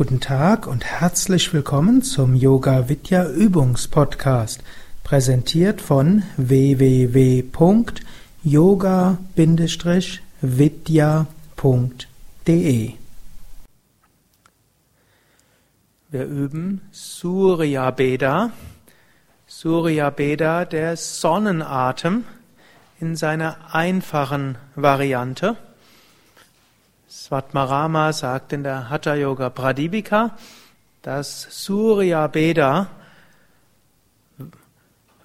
Guten Tag und herzlich willkommen zum Yoga Vidya Übungspodcast, präsentiert von www.yoga-vidya.de. Wir üben Surya Beda. Surya Beda, der Sonnenatem in seiner einfachen Variante. Svatmarama sagt in der Hatha Yoga Pradipika, dass Surya Beda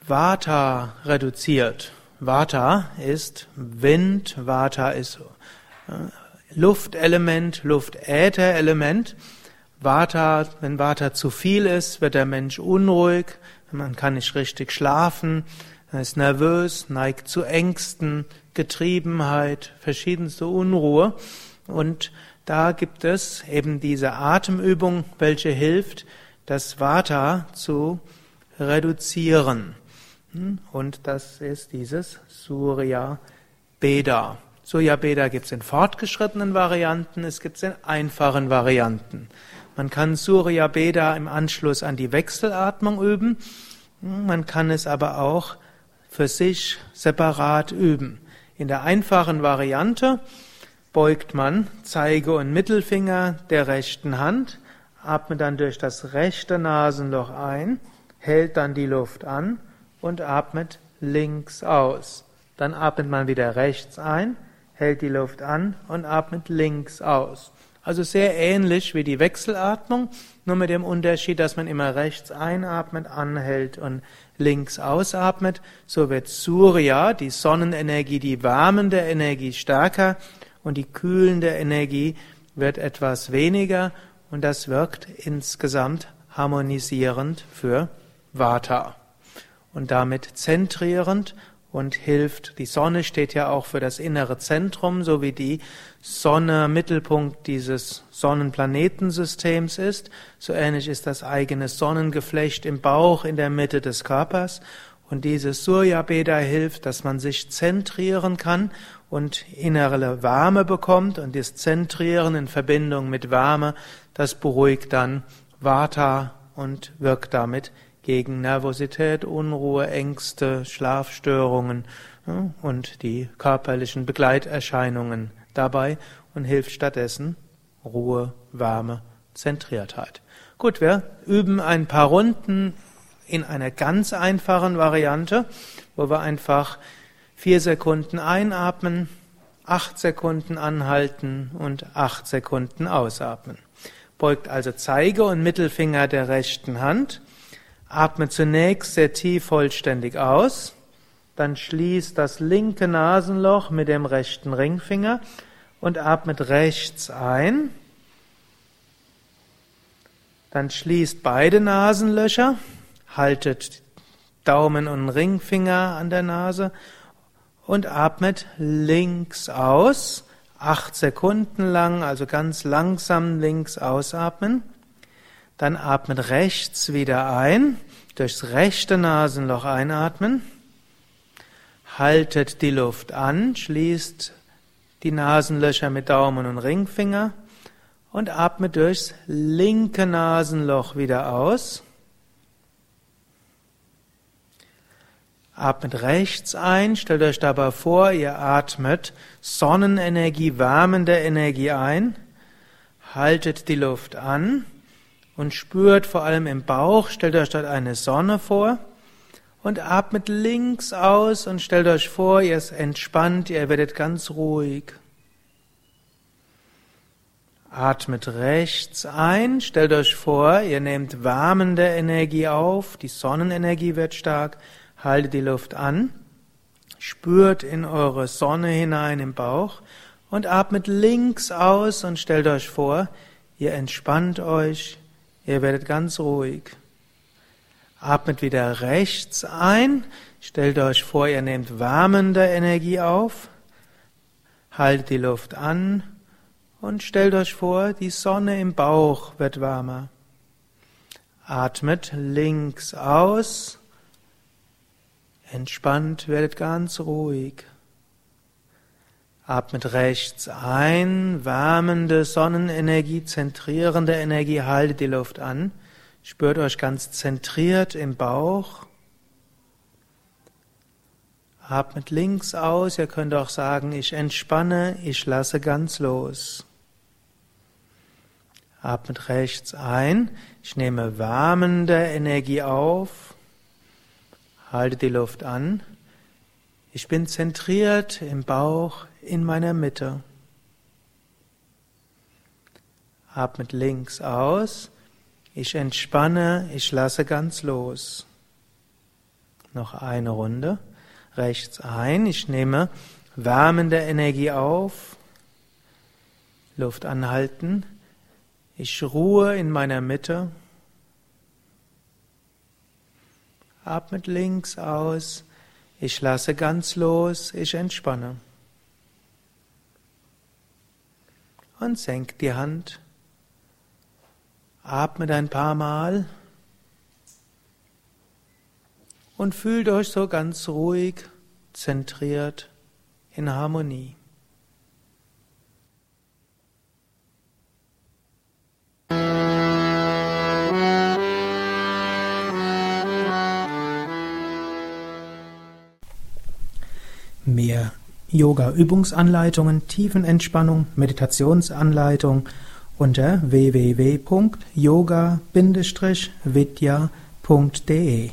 Vata reduziert. Vata ist Wind, Vata ist äh, Luftelement, Luftätherelement. Vata, wenn Vata zu viel ist, wird der Mensch unruhig, man kann nicht richtig schlafen, er ist nervös, neigt zu Ängsten, Getriebenheit, verschiedenste Unruhe. Und da gibt es eben diese Atemübung, welche hilft, das Vata zu reduzieren. Und das ist dieses Surya Beda. Surya Beda gibt es in fortgeschrittenen Varianten, es gibt es in einfachen Varianten. Man kann Surya Beda im Anschluss an die Wechselatmung üben, man kann es aber auch für sich separat üben. In der einfachen Variante beugt man Zeige und Mittelfinger der rechten Hand, atmet dann durch das rechte Nasenloch ein, hält dann die Luft an und atmet links aus. Dann atmet man wieder rechts ein, hält die Luft an und atmet links aus. Also sehr ähnlich wie die Wechselatmung, nur mit dem Unterschied, dass man immer rechts einatmet, anhält und links ausatmet. So wird Surya, die Sonnenenergie, die wärmende Energie stärker und die kühlende Energie wird etwas weniger und das wirkt insgesamt harmonisierend für Vata und damit zentrierend und hilft. Die Sonne steht ja auch für das innere Zentrum, so wie die Sonne Mittelpunkt dieses Sonnenplanetensystems ist. So ähnlich ist das eigene Sonnengeflecht im Bauch in der Mitte des Körpers. Und dieses Surya Beda hilft, dass man sich zentrieren kann und innere Wärme bekommt und das Zentrieren in Verbindung mit Wärme, das beruhigt dann Vata und wirkt damit gegen Nervosität, Unruhe, Ängste, Schlafstörungen und die körperlichen Begleiterscheinungen dabei und hilft stattdessen Ruhe, Wärme, Zentriertheit. Gut, wir üben ein paar Runden in einer ganz einfachen Variante, wo wir einfach vier Sekunden einatmen, acht Sekunden anhalten und acht Sekunden ausatmen. Beugt also Zeige und Mittelfinger der rechten Hand, atmet zunächst sehr tief vollständig aus, dann schließt das linke Nasenloch mit dem rechten Ringfinger und atmet rechts ein. Dann schließt beide Nasenlöcher haltet Daumen und Ringfinger an der Nase und atmet links aus, acht Sekunden lang, also ganz langsam links ausatmen. Dann atmet rechts wieder ein, durchs rechte Nasenloch einatmen. Haltet die Luft an, schließt die Nasenlöcher mit Daumen und Ringfinger und atmet durchs linke Nasenloch wieder aus. Atmet rechts ein, stellt euch dabei vor, ihr atmet Sonnenenergie, wärmende Energie ein, haltet die Luft an und spürt vor allem im Bauch, stellt euch dort eine Sonne vor und atmet links aus und stellt euch vor, ihr ist entspannt, ihr werdet ganz ruhig. Atmet rechts ein, stellt euch vor, ihr nehmt wärmende Energie auf, die Sonnenenergie wird stark, haltet die Luft an, spürt in eure Sonne hinein im Bauch und atmet links aus und stellt euch vor, ihr entspannt euch, ihr werdet ganz ruhig. Atmet wieder rechts ein, stellt euch vor, ihr nehmt wärmende Energie auf, haltet die Luft an und stellt euch vor, die Sonne im Bauch wird wärmer. Atmet links aus Entspannt, werdet ganz ruhig. Atmet rechts ein, wärmende Sonnenenergie, zentrierende Energie, haltet die Luft an. Spürt euch ganz zentriert im Bauch. Atmet links aus, ihr könnt auch sagen, ich entspanne, ich lasse ganz los. Atmet rechts ein, ich nehme wärmende Energie auf, halte die Luft an. Ich bin zentriert im Bauch, in meiner Mitte. Atmet links aus. Ich entspanne, ich lasse ganz los. Noch eine Runde. Rechts ein. Ich nehme wärmende Energie auf. Luft anhalten. Ich ruhe in meiner Mitte. Atmet links aus. Ich lasse ganz los. Ich entspanne. und senkt die Hand. Atmet ein paar Mal und fühlt euch so ganz ruhig, zentriert in Harmonie. Mehr Yoga-Übungsanleitungen, Tiefenentspannung, Meditationsanleitung unter www.yoga-vidya.de